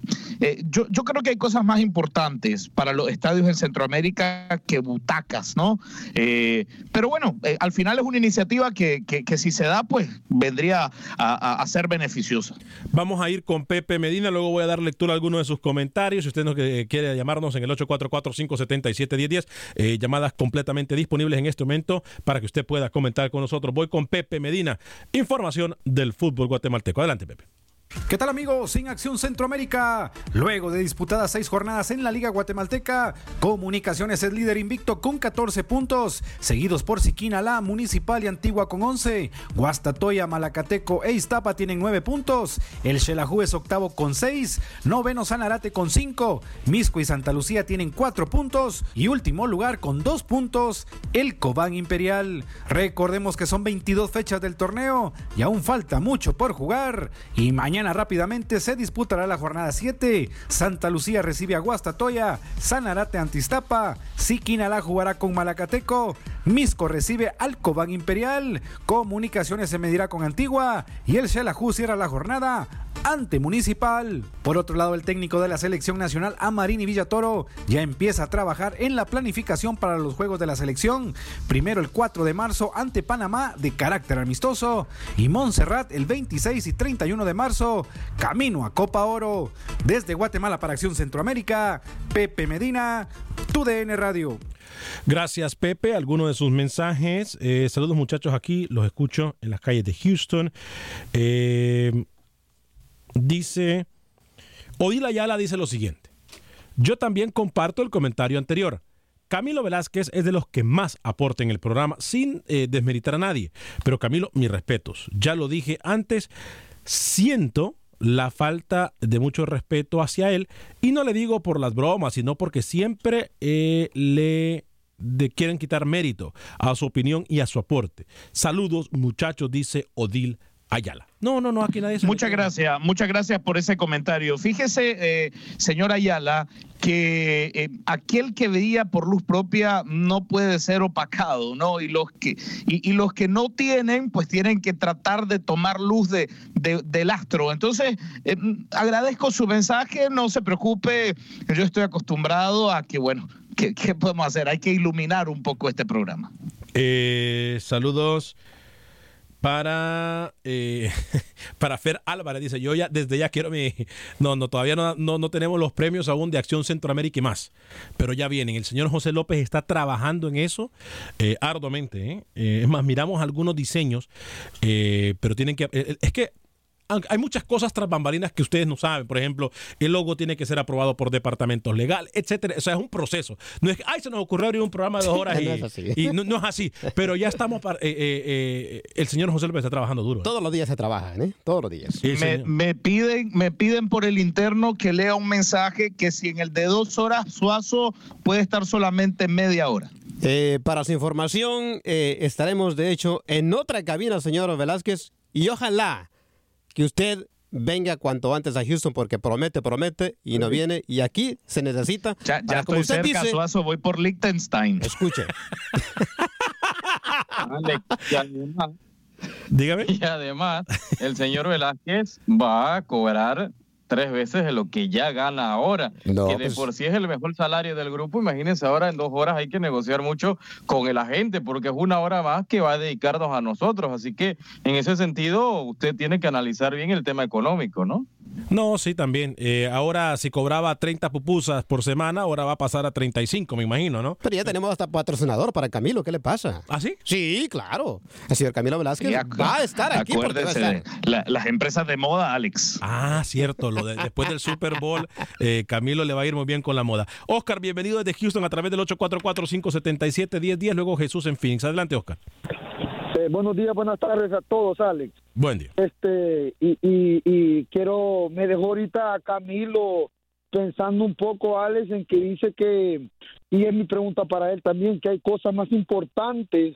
S4: Eh, yo, yo creo que hay cosas más importantes para los estadios en Centroamérica que butacas, ¿no? Eh, pero bueno, eh, al final es una iniciativa que, que, que si se da, pues vendría a, a- ser beneficiosa.
S1: Vamos a ir con Pepe Medina, luego voy a dar lectura a algunos de sus comentarios. Si usted nos eh, quiere llamarnos en el 844-577-1010, eh, llamadas completamente disponibles en este momento para que usted pueda comentar con nosotros. Voy con Pepe Medina, información del fútbol guatemalteco. Adelante, Pepe.
S10: ¿Qué tal amigos? Sin Acción Centroamérica. Luego de disputadas seis jornadas en la Liga Guatemalteca, Comunicaciones es líder invicto con 14 puntos, seguidos por Siquina, La Municipal y Antigua con 11. Guastatoya, Malacateco e Iztapa tienen 9 puntos. El Xelajú es octavo con 6. Noveno Sanarate con 5. Misco y Santa Lucía tienen 4 puntos. Y último lugar con 2 puntos, el Cobán Imperial. Recordemos que son 22 fechas del torneo y aún falta mucho por jugar. Y mañana rápidamente se disputará la jornada 7. Santa Lucía recibe a Guastatoya, Sanarate Antistapa, Siquinalá jugará con Malacateco, Misco recibe al Cobán Imperial, Comunicaciones se medirá con Antigua y el Xelajú cierra la jornada ante Municipal. Por otro lado, el técnico de la selección nacional, Amarini Villatoro, ya empieza a trabajar en la planificación para los juegos de la selección. Primero el 4 de marzo ante Panamá de carácter amistoso y Montserrat el 26 y 31 de marzo, camino a Copa Oro. Desde Guatemala para Acción Centroamérica, Pepe Medina, TUDN Radio.
S1: Gracias, Pepe. Algunos de sus mensajes. Eh, saludos, muchachos, aquí. Los escucho en las calles de Houston. Eh, dice, Odila Ayala dice lo siguiente. Yo también comparto el comentario anterior. Camilo Velázquez es de los que más aporta en el programa, sin eh, desmeritar a nadie. Pero Camilo, mis respetos. Ya lo dije antes, siento la falta de mucho respeto hacia él y no le digo por las bromas, sino porque siempre eh, le de- quieren quitar mérito a su opinión y a su aporte. Saludos, muchachos, dice Odil Ayala. No, no, no, aquí nadie se
S4: Muchas gracias, muchas gracias por ese comentario. Fíjese, eh, señor Ayala, que eh, aquel que veía por luz propia no puede ser opacado, ¿no? Y los que, y, y los que no tienen, pues tienen que tratar de tomar luz de, de- del astro. Entonces, eh, agradezco su mensaje, no se preocupe, yo estoy acostumbrado a que, bueno, ¿qué, qué podemos hacer? Hay que iluminar un poco este programa.
S1: Eh, saludos para eh, para Fer Álvarez dice yo ya desde ya quiero mi no no todavía no, no, no tenemos los premios aún de Acción Centroamérica y más pero ya vienen el señor José López está trabajando en eso eh, arduamente ¿eh? Es más miramos algunos diseños pero tienen que es que hay muchas cosas tras bambalinas que ustedes no saben. Por ejemplo, el logo tiene que ser aprobado por departamentos legales, etcétera. O sea, es un proceso. No es que, ay, se nos ocurrió abrir un programa de dos horas y,
S5: No es así.
S1: y no, no es así. Pero ya estamos, para, eh, eh, eh, el señor José López está trabajando duro.
S5: Todos los días se trabaja, ¿eh? Todos los días.
S4: me, me piden, me piden por el interno que lea un mensaje que si en el de dos horas Suazo puede estar solamente media hora.
S5: Eh, para su información, eh, estaremos de hecho en otra cabina, señor Velázquez, y ojalá que usted venga cuanto antes a Houston porque promete, promete y no viene. Y aquí se necesita.
S4: Ya, ya
S5: para, como
S4: estoy
S5: usted
S4: cerca,
S5: dice,
S4: Suazo, voy por Liechtenstein.
S5: Escuche.
S3: y además,
S1: Dígame.
S3: Y además, el señor Velázquez va a cobrar tres veces de lo que ya gana ahora.
S5: No,
S3: que de
S5: pues-
S3: por sí es el mejor salario del grupo. Imagínense ahora en dos horas hay que negociar mucho con el agente porque es una hora más que va a dedicarnos a nosotros. Así que en ese sentido usted tiene que analizar bien el tema económico, ¿no?
S1: No, sí, también. Eh, ahora, si cobraba 30 pupusas por semana, ahora va a pasar a 35, me imagino, ¿no?
S5: Pero ya tenemos hasta patrocinador para Camilo, ¿qué le pasa?
S1: ¿Ah, sí?
S5: Sí, claro. El señor Camilo Velázquez va a estar aquí porque va a
S4: Acuérdese
S5: estar.
S4: de la- las empresas de moda, Alex.
S1: Ah, cierto. Lo de- después del Super Bowl, eh, Camilo le va a ir muy bien con la moda. Oscar, bienvenido desde Houston a través del 844-577-1010. Luego Jesús en Phoenix. Adelante, Oscar.
S11: Eh, buenos días, buenas tardes a todos, Alex.
S1: Buen día.
S11: Este, y, Camilo pensando un poco, Alex, en que dice que, y es mi pregunta para él también, que hay cosas más importantes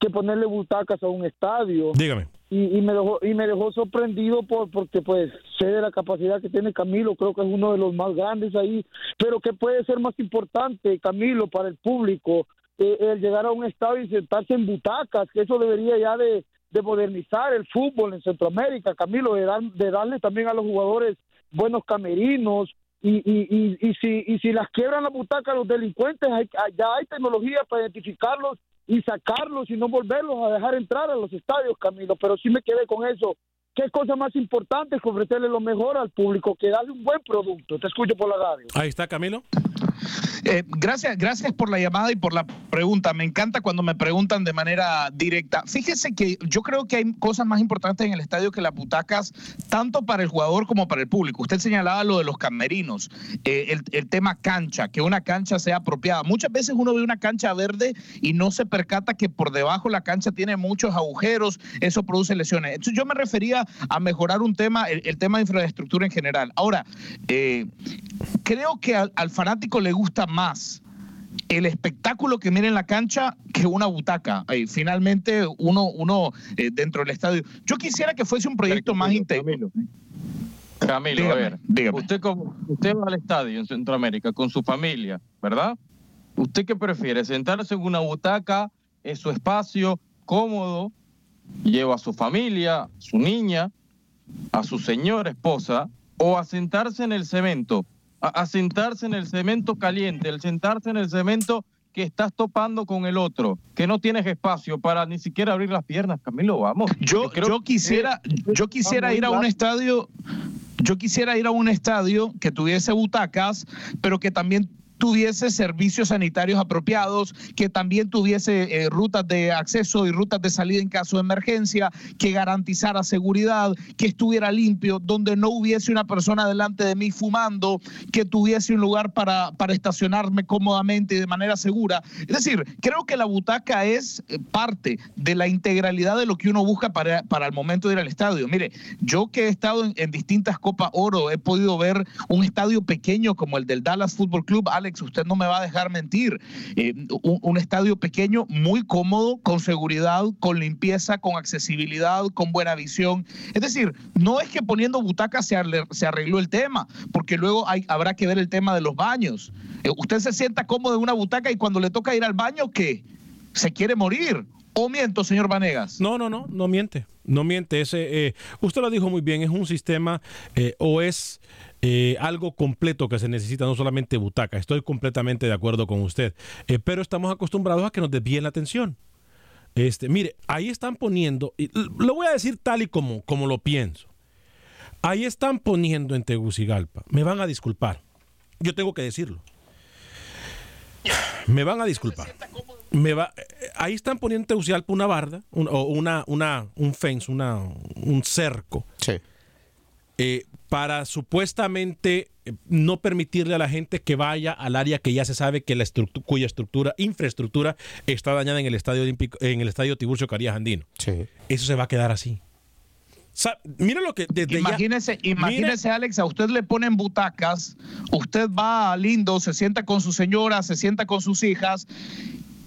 S11: que ponerle butacas a un estadio.
S1: Dígame.
S11: Y, y me dejó y me dejó sorprendido por porque pues sé de la capacidad que tiene Camilo creo que es uno de los más grandes ahí pero que puede ser más importante Camilo para el público eh, el llegar a un estadio y sentarse en butacas que eso debería ya de, de modernizar el fútbol en Centroamérica Camilo de, dar- de darle también a los jugadores buenos camerinos y, y, y, y si y si las quiebran las butacas los delincuentes hay, ya hay tecnología para identificarlos y sacarlos y no volverlos a dejar entrar a los estadios, Camilo. Pero sí me quedé con eso. ¿Qué cosa más importante que ofrecerle lo mejor al público? Que darle un buen producto. Te escucho por la radio.
S1: Ahí está, Camilo.
S4: Eh, gracias, gracias por la llamada y por la pregunta. Me encanta cuando me preguntan de manera directa. Fíjese que yo creo que hay cosas más importantes en el estadio que las butacas, tanto para el jugador como para el público. Usted señalaba lo de los camerinos, eh, el, tema cancha, que una cancha sea apropiada. Muchas veces uno ve una cancha verde y no se percata que por debajo la cancha tiene muchos agujeros, eso produce lesiones. Entonces yo me refería a mejorar un tema, el, el tema de infraestructura en general. Ahora, eh, creo que al, al fanático le gusta más el espectáculo que mira en la cancha que una butaca. Ahí, finalmente, uno, uno eh, dentro del estadio. Yo quisiera que fuese un proyecto más integral.
S3: Camilo,
S4: Dígame,
S3: a ver, usted como usted va al estadio en Centroamérica con su familia, ¿verdad? ¿Usted qué prefiere? ¿Sentarse en una butaca, en su espacio, cómodo, lleva a su familia, su niña, a su señora esposa, o a sentarse en el cemento? A, a sentarse en el cemento caliente, el sentarse en el cemento que estás topando con el otro, que no tienes espacio para ni siquiera abrir las piernas, Camilo, vamos.
S4: Yo,
S3: creo
S4: yo
S3: que-
S4: quisiera, yo quisiera ir a un estadio, yo quisiera ir a un estadio que tuviese butacas, pero que también tuviese servicios sanitarios apropiados, que también tuviese eh, rutas de acceso y rutas de salida en caso de emergencia, que garantizara seguridad, que estuviera limpio, donde no hubiese una persona delante de mí fumando, que tuviese un lugar para, para estacionarme cómodamente y de manera segura. Es decir, creo que la butaca es eh, parte de la integralidad de lo que uno busca para, para el momento de ir al estadio. Mire, yo que he estado en, en distintas Copas Oro, he podido ver un estadio pequeño como el del Dallas Football Club. Alex, usted no me va a dejar mentir. Eh, un, estadio pequeño, muy cómodo, con seguridad, con limpieza, con accesibilidad, con buena visión. Es decir, no es que poniendo butacas se, arregló el tema, porque luego habrá que ver el tema de los baños. Eh, usted se sienta cómodo en una butaca y cuando le toca ir al baño, ¿qué? ¿Se quiere morir? ¿O miento, señor Vanegas?
S1: No, no, no, no miente. No miente. Ese, eh, usted lo dijo muy bien, es un sistema o es eh, algo completo que se necesita, no solamente butaca. Estoy completamente de acuerdo con usted. Eh, pero estamos acostumbrados a que nos desvíen la atención. Este, mire, ahí están poniendo, y lo voy a decir tal y como, como lo pienso. Ahí están poniendo en Tegucigalpa. Me van a disculpar. Yo tengo que decirlo. Me van a disculpar. Me va, eh, ahí están poniendo en Tegucigalpa una barda, un, o una, una, un fence, una, un cerco. Eh, para supuestamente eh, no permitirle a la gente que vaya al área que ya se sabe que la estructu- cuya estructura, infraestructura está dañada en el estadio olímpico, en el estadio Tiburcio Carías Andino. Eso se va a quedar así. Mira lo que desde ya-
S4: Imagínese, imagínese, Alex, a usted le ponen butacas, usted va lindo, se sienta con su señora, se sienta con sus hijas,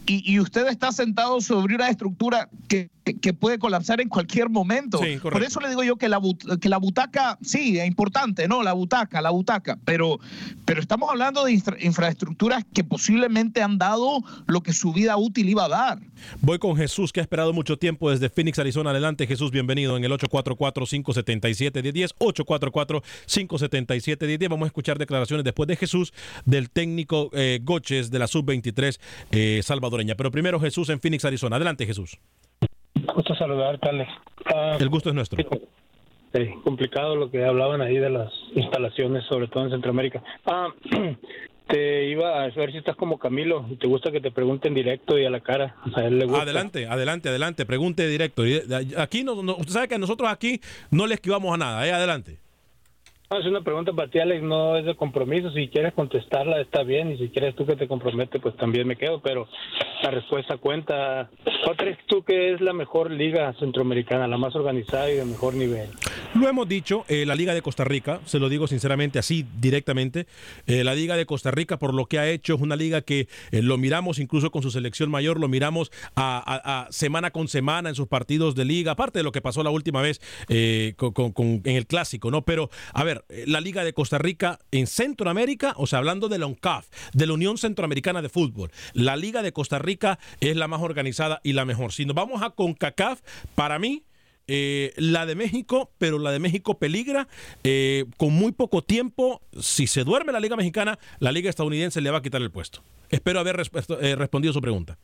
S4: y, y usted está sentado sobre una estructura que, que- puede colapsar en cualquier momento.
S1: Sí.
S4: Por eso le digo yo que la, but- que la butaca, sí, es importante, ¿no? La butaca, la butaca, pero, pero estamos hablando de infra- infraestructuras que posiblemente han dado lo que su vida útil iba a dar.
S1: Voy con Jesús, que ha esperado mucho tiempo desde Phoenix, Arizona. Adelante, Jesús, bienvenido en el 844-577-1010. 844-577-1010. Vamos a escuchar declaraciones después de Jesús del técnico eh, Goches de la Sub-23 eh, salvadoreña. Pero primero Jesús en Phoenix, Arizona. Adelante, Jesús.
S12: Gusto saludarte, Alex. Ah,
S1: El gusto es nuestro.
S12: sí, complicado lo que hablaban ahí de las instalaciones, sobre todo en Centroamérica. Ah, te iba a ver si estás como Camilo y te gusta que te pregunten directo y a la cara. A él le gusta.
S1: Adelante, adelante, adelante. Pregunte directo. Aquí, no, no- usted sabe que nosotros aquí no le esquivamos a nada. eh, Adelante.
S12: Es una pregunta para ti, Alex, no es de compromiso. Si quieres contestarla, está bien. Y si quieres tú que te compromete, pues también me quedo. Pero la respuesta cuenta. ¿Cuál crees tú que es la mejor liga centroamericana, la más organizada y de mejor nivel?
S1: Lo hemos dicho, eh, la Liga de Costa Rica, se lo digo sinceramente, así directamente, eh, la Liga de Costa Rica por lo que ha hecho es una liga que eh, lo miramos incluso con su selección mayor, lo miramos a, semana con semana en sus partidos de liga, aparte de lo que pasó la última vez eh, con- con- en el clásico, ¿no? Pero, a ver, eh, la Liga de Costa Rica en Centroamérica, o sea, hablando de la UNCAF, de la Unión Centroamericana de Fútbol, la Liga de Costa Rica es la más organizada y la mejor. Si nos vamos a CONCACAF, para mí, eh, la de México, pero la de México peligra eh, con muy poco tiempo. Si se duerme la Liga Mexicana, la Liga Estadounidense le va a quitar el puesto. Espero haber respondido su pregunta.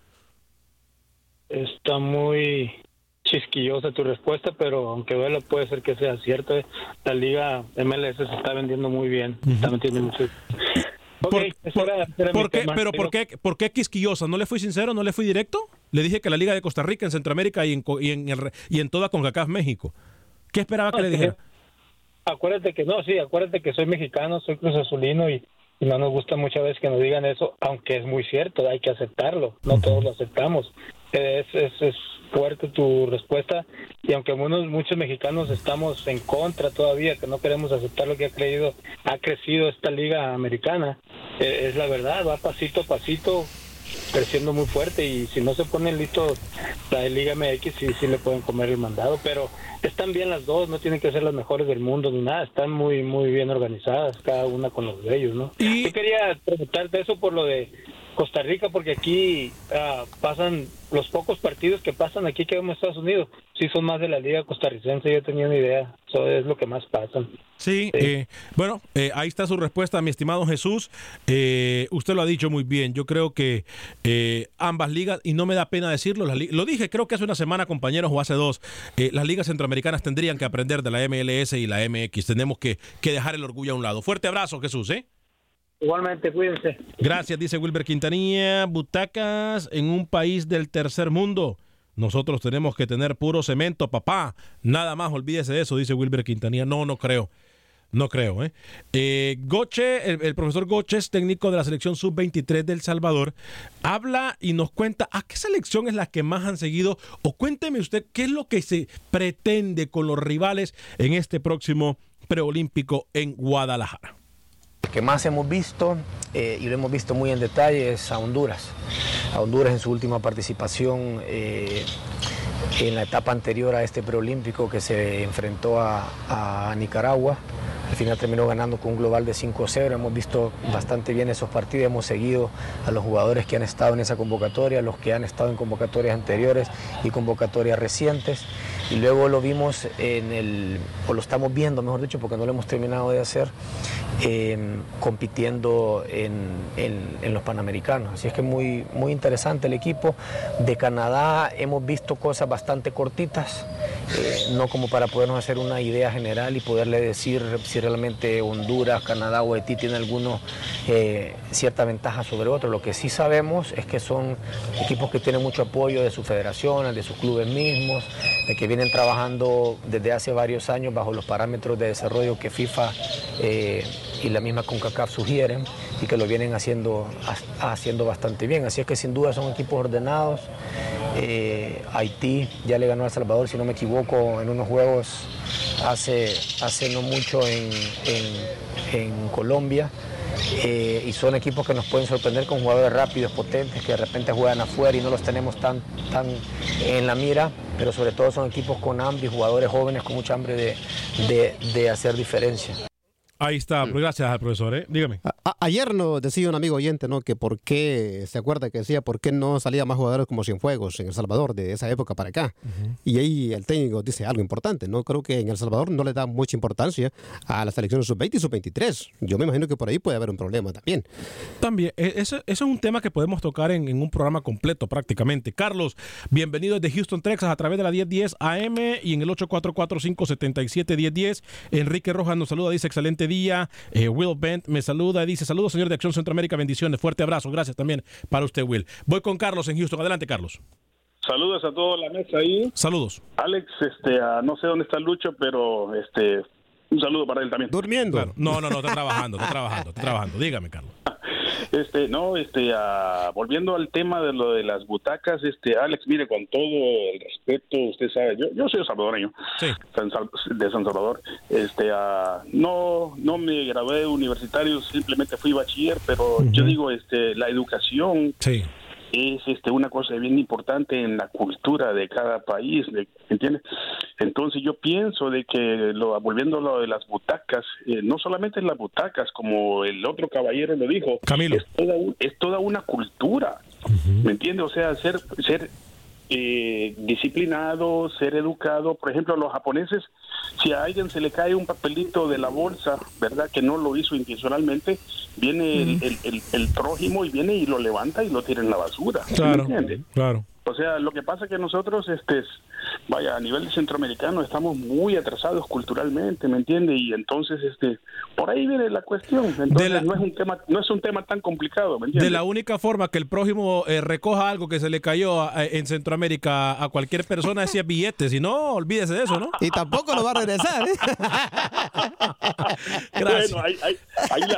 S12: Está muy chisquillosa tu respuesta, pero aunque duela puede ser que sea cierto. eh. La liga MLS se está vendiendo muy bien, está metiendo mucho. Era- era
S1: ¿Por qué,
S12: tema.
S1: pero
S12: Digo,
S1: ¿por qué, ¿por qué quisquillosa? ¿No le fui sincero? ¿No le fui directo? Le dije que la Liga de Costa Rica en Centroamérica y en, y en, el y en toda CONCACAF México. ¿Qué esperaba que le dijera?
S12: Acuérdate que no, sí, acuérdate que soy mexicano, soy cruz azulino y, y no nos gusta muchas veces que nos digan eso, aunque es muy cierto, hay que aceptarlo, no todos lo aceptamos. Es, es, es fuerte tu respuesta. Y aunque muchos, muchos mexicanos estamos en contra todavía, que no queremos aceptar lo que ha creído, ha crecido esta liga americana, eh, es la verdad, va pasito a pasito creciendo muy fuerte. Y si no se ponen listos la de Liga MX sí, sí le pueden comer el mandado, pero están bien las dos, no tienen que ser las mejores del mundo ni nada, están muy muy bien organizadas cada una con los de ellos, ¿no? Yo quería preguntarte eso por lo de Costa Rica porque aquí ah, pasan los pocos partidos que pasan aquí que vemos en Estados Unidos, sí son más de la liga costarricense, yo tenía una idea, eso es lo que más pasan.
S1: Sí, eh, bueno, eh, ahí está su respuesta, mi estimado Jesús. Eh, usted lo ha dicho muy bien. Yo creo que eh, ambas ligas, y no me da pena decirlo, las lo dije creo que hace una semana, compañeros, o hace dos, eh, las ligas centroamericanas tendrían que aprender de la MLS y la MX. Tenemos que, que dejar el orgullo a un lado. Fuerte abrazo, Jesús, ¿eh?
S12: Igualmente, cuídense.
S1: Gracias, dice Wilber Quintanilla. Butacas en un país del tercer mundo. Nosotros tenemos que tener puro cemento, papá. Nada más, olvídese de eso, dice Wilber Quintanilla. No, no creo. No creo, ¿eh? eh Goche, el, profesor Goche es técnico de la selección sub-23 del Salvador, habla y nos cuenta a qué selección es la que más han seguido o cuénteme usted qué es lo que se pretende con los rivales en este próximo preolímpico en Guadalajara
S13: que más hemos visto, eh, y lo hemos visto muy en detalle, es a Honduras. A Honduras en su última participación eh, en la etapa anterior a este preolímpico que se enfrentó a Nicaragua. Al final terminó ganando con un global de 5-0. Hemos visto bastante bien esos partidos, hemos seguido a los jugadores que han estado en esa convocatoria, los que han estado en convocatorias anteriores y convocatorias recientes. Y luego lo vimos en el, o lo estamos viendo, mejor dicho, porque no lo hemos terminado de hacer, em, compitiendo en, los Panamericanos. Así es que muy, muy interesante el equipo. De Canadá hemos visto cosas bastante cortitas, eh, no como para podernos hacer una idea general y poderle decir si realmente Honduras, Canadá o Haití tienen alguno eh, cierta ventaja sobre otros. Lo que sí sabemos es que son equipos que tienen mucho apoyo de sus federaciones, de sus clubes mismos, de que vienen trabajando desde hace varios años bajo los parámetros de desarrollo que FIFA eh, y la misma CONCACAF sugieren y que lo vienen haciendo, haciendo bastante bien. Así es que sin duda son equipos ordenados. Eh, Haití ya le ganó a El Salvador, si no me equivoco, en unos juegos hace, no mucho en, Colombia. Eh, y son equipos que nos pueden sorprender con jugadores rápidos, potentes, que de repente juegan afuera y no los tenemos tan, tan en la mira, pero sobre todo son equipos con hambre y jugadores jóvenes con mucha hambre de, de hacer diferencia.
S1: Ahí está, pues gracias al profesor, ¿eh? dígame.
S5: ayer nos decía un amigo oyente, ¿no? Que por qué, se acuerda que decía, por qué no salía más jugadores como Cienfuegos en El Salvador de esa época para acá. Y ahí el técnico dice algo importante, ¿no? Creo que en El Salvador no le da mucha importancia a las selecciones sub-20 y sub-23. Yo me imagino que por ahí puede haber un problema también.
S1: También, e, eso, es un tema que podemos tocar en, un programa completo prácticamente. Carlos, bienvenido desde Houston, Texas, a través de la 1010 AM y en el 844-577-1010. Enrique Rojas nos saluda, dice excelente día. Eh, Will Bent me saluda, dice saludos señor de Acción Centroamérica, bendiciones, fuerte abrazo, gracias también para usted Will. Voy con Carlos en Houston, adelante Carlos.
S14: Saludos a toda la mesa ahí.
S1: Saludos.
S14: Alex, este, no sé dónde está Lucho, pero este, un saludo para él también.
S5: Durmiendo.
S1: No, no, no, está trabajando, está trabajando, está trabajando. Dígame, Carlos.
S14: Este, no, este, volviendo al tema de lo de las butacas, este, Alex, mire, con todo el respeto, usted sabe, yo, yo soy salvadoreño,
S1: sí.
S14: de San Salvador, este, no, no me gradué universitario, simplemente fui bachiller, pero yo digo, este, la educación
S1: sí
S14: es este una cosa bien importante en la cultura de cada país, ¿entiendes? Entonces yo pienso de que lo volviendo a lo de las butacas, eh, no solamente las butacas, como el otro caballero lo dijo,
S1: Camilo.
S14: es toda es toda una cultura, ¿me entiendes? O sea, ser ser eh, disciplinado, ser educado. Por ejemplo, a los japoneses, si a alguien se le cae un papelito de la bolsa, ¿verdad? Que no lo hizo intencionalmente, viene el, el, el, prójimo y viene y lo levanta y lo tira en la basura.
S1: Claro, claro.
S14: O sea, lo que pasa es que nosotros, este, vaya, a nivel centroamericano estamos muy atrasados culturalmente, ¿me entiende? Y entonces, este, por ahí viene la cuestión. Entonces, no es un tema, no es un tema tan complicado, ¿me entiende?
S1: De la única forma que el prójimo eh, recoja algo que se le cayó en Centroamérica a cualquier persona es si es billete, si no, olvídese de eso, ¿no?
S5: Y tampoco lo va a regresar, ¿eh?
S14: Gracias. Bueno, ahí,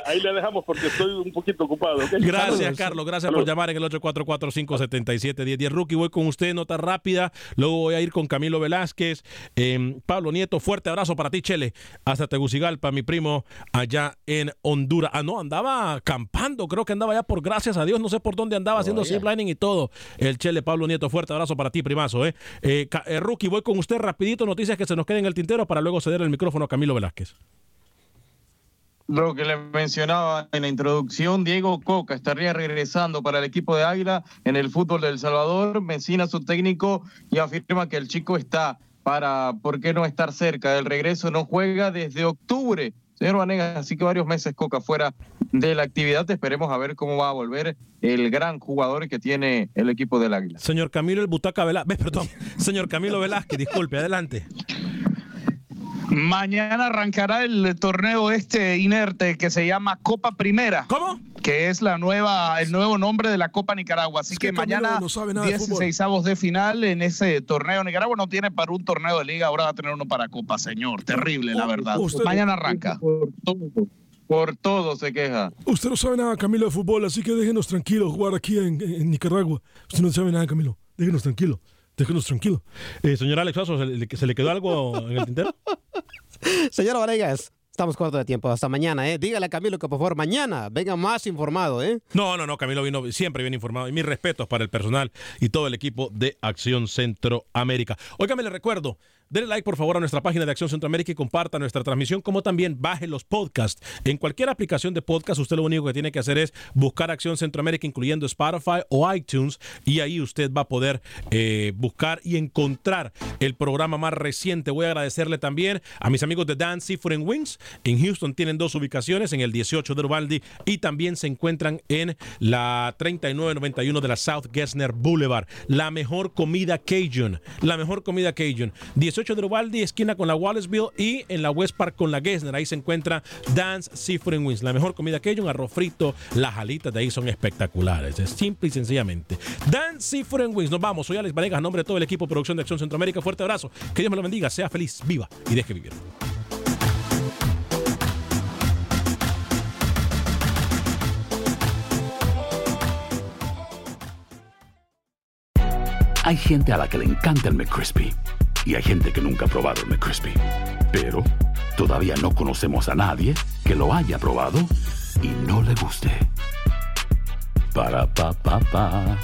S14: ahí, la, dejamos porque estoy un poquito ocupado.
S1: Gracias, Carlos. Gracias por llamar en el 844-577-1010. Rookie, voy con usted, nota rápida. Luego voy a ir con Camilo Velázquez. Em, Pablo Nieto, fuerte abrazo para ti, Chele. Hasta Tegucigalpa, mi primo, allá en Honduras. Ah, no, andaba acampando, creo que andaba ya por gracias a Dios, no sé por dónde andaba haciendo ziplining y todo. El Chele, Pablo Nieto, fuerte abrazo para ti, primazo. Eh. Eh, eh, Rookie, voy con usted rapidito, noticias que se nos queden en el tintero para luego ceder el micrófono a Camilo Velázquez.
S3: Lo que le mencionaba en la introducción, Diego Coca estaría regresando para el equipo de Águila en el fútbol del Salvador. Mencina, su técnico, y afirma que el chico está para, ¿por qué no estar cerca del regreso? No juega desde octubre. Señor Vanegas, así que varios meses Coca fuera de la actividad. Esperemos a ver cómo va a volver el gran jugador que tiene el equipo del Águila.
S1: Señor Camilo el Butaca Velázquez, perdón, señor Camilo Velázquez, disculpe, adelante.
S4: Mañana arrancará el torneo este inerte que se llama Copa Primera.
S1: ¿Cómo?
S4: Que es la nueva, el nuevo nombre de la Copa Nicaragua. Así que, mañana,
S9: no sabe nada de
S4: 16 avos de final en ese torneo. Nicaragua no tiene para un torneo de liga, ahora va a tener uno para Copa, señor. Terrible, la verdad.
S9: Usted-
S4: Mañana arranca. Por todo, por todo se queja.
S9: Usted no sabe nada, Camilo, de fútbol, así que déjenos tranquilos jugar aquí en, en Nicaragua. Usted no sabe nada, Camilo. Déjenos tranquilo. Déjenos tranquilo.
S1: Eh, señor Alex ¿se le, ¿se le quedó algo en el tintero?
S5: Señor Varegas, estamos cortos de tiempo. Hasta mañana, ¿eh? Dígale a Camilo que por favor mañana venga más informado, ¿eh?
S1: No, no, no, Camilo vino siempre bien informado. Y mis respetos para el personal y todo el equipo de Acción Centroamérica. Óigame, le recuerdo, denle like por favor a nuestra página de Acción Centroamérica y comparta nuestra transmisión, como también baje los podcasts. En cualquier aplicación de podcast, usted lo único que tiene que hacer es buscar Acción Centroamérica, incluyendo Spotify o iTunes, y ahí usted va a poder eh, buscar y encontrar el programa más reciente. Voy a agradecerle también a mis amigos de Dan Seafood and Wings. En Houston tienen dos ubicaciones, en el 18 de Uvalde y también se encuentran en la 3991 de la South Gessner Boulevard. La mejor comida Cajun. La mejor comida Cajun. 18 de Uvalde, esquina con la Wallaceville y en la West Park con la Gessner. Ahí se encuentra Dan's Seafood and Wings. La mejor comida Cajun, arroz frito, las alitas de ahí son espectaculares. Es simple y sencillamente. Dan's Seafood Wings. Nos vamos. Soy Alex Vanegas, a nombre de todo el equipo de producción de Acción Centroamérica. Fuerte abrazo. Que Dios me lo bendiga. Sea feliz, viva y deje vivir.
S15: Hay gente a la que le encanta el McCrispy y hay gente que nunca ha probado el McCrispy. Pero todavía no conocemos a nadie que lo haya probado y no le guste. Para pa pa pa.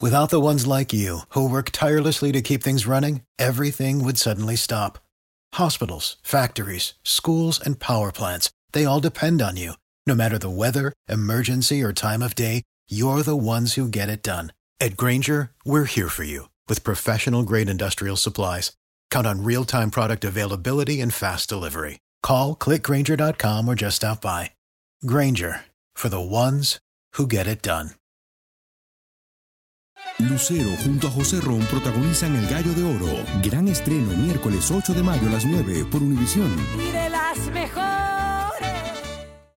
S16: Without the ones like you, who work tirelessly to keep things running, everything would suddenly stop. Hospitals, factories, schools, and power plants, they all depend on you. No matter the weather, emergency, or time of day, you're the ones who get it done. At Granger, we're here for you with professional grade industrial supplies. Count on real time product availability and fast delivery. Call clickgranger.com or just stop by. Granger for the ones who get it done.
S17: Lucero junto a José Ron protagonizan El Gallo de Oro. Gran estreno miércoles 8 de mayo a las 9 por Univisión.
S18: Y de las mejores.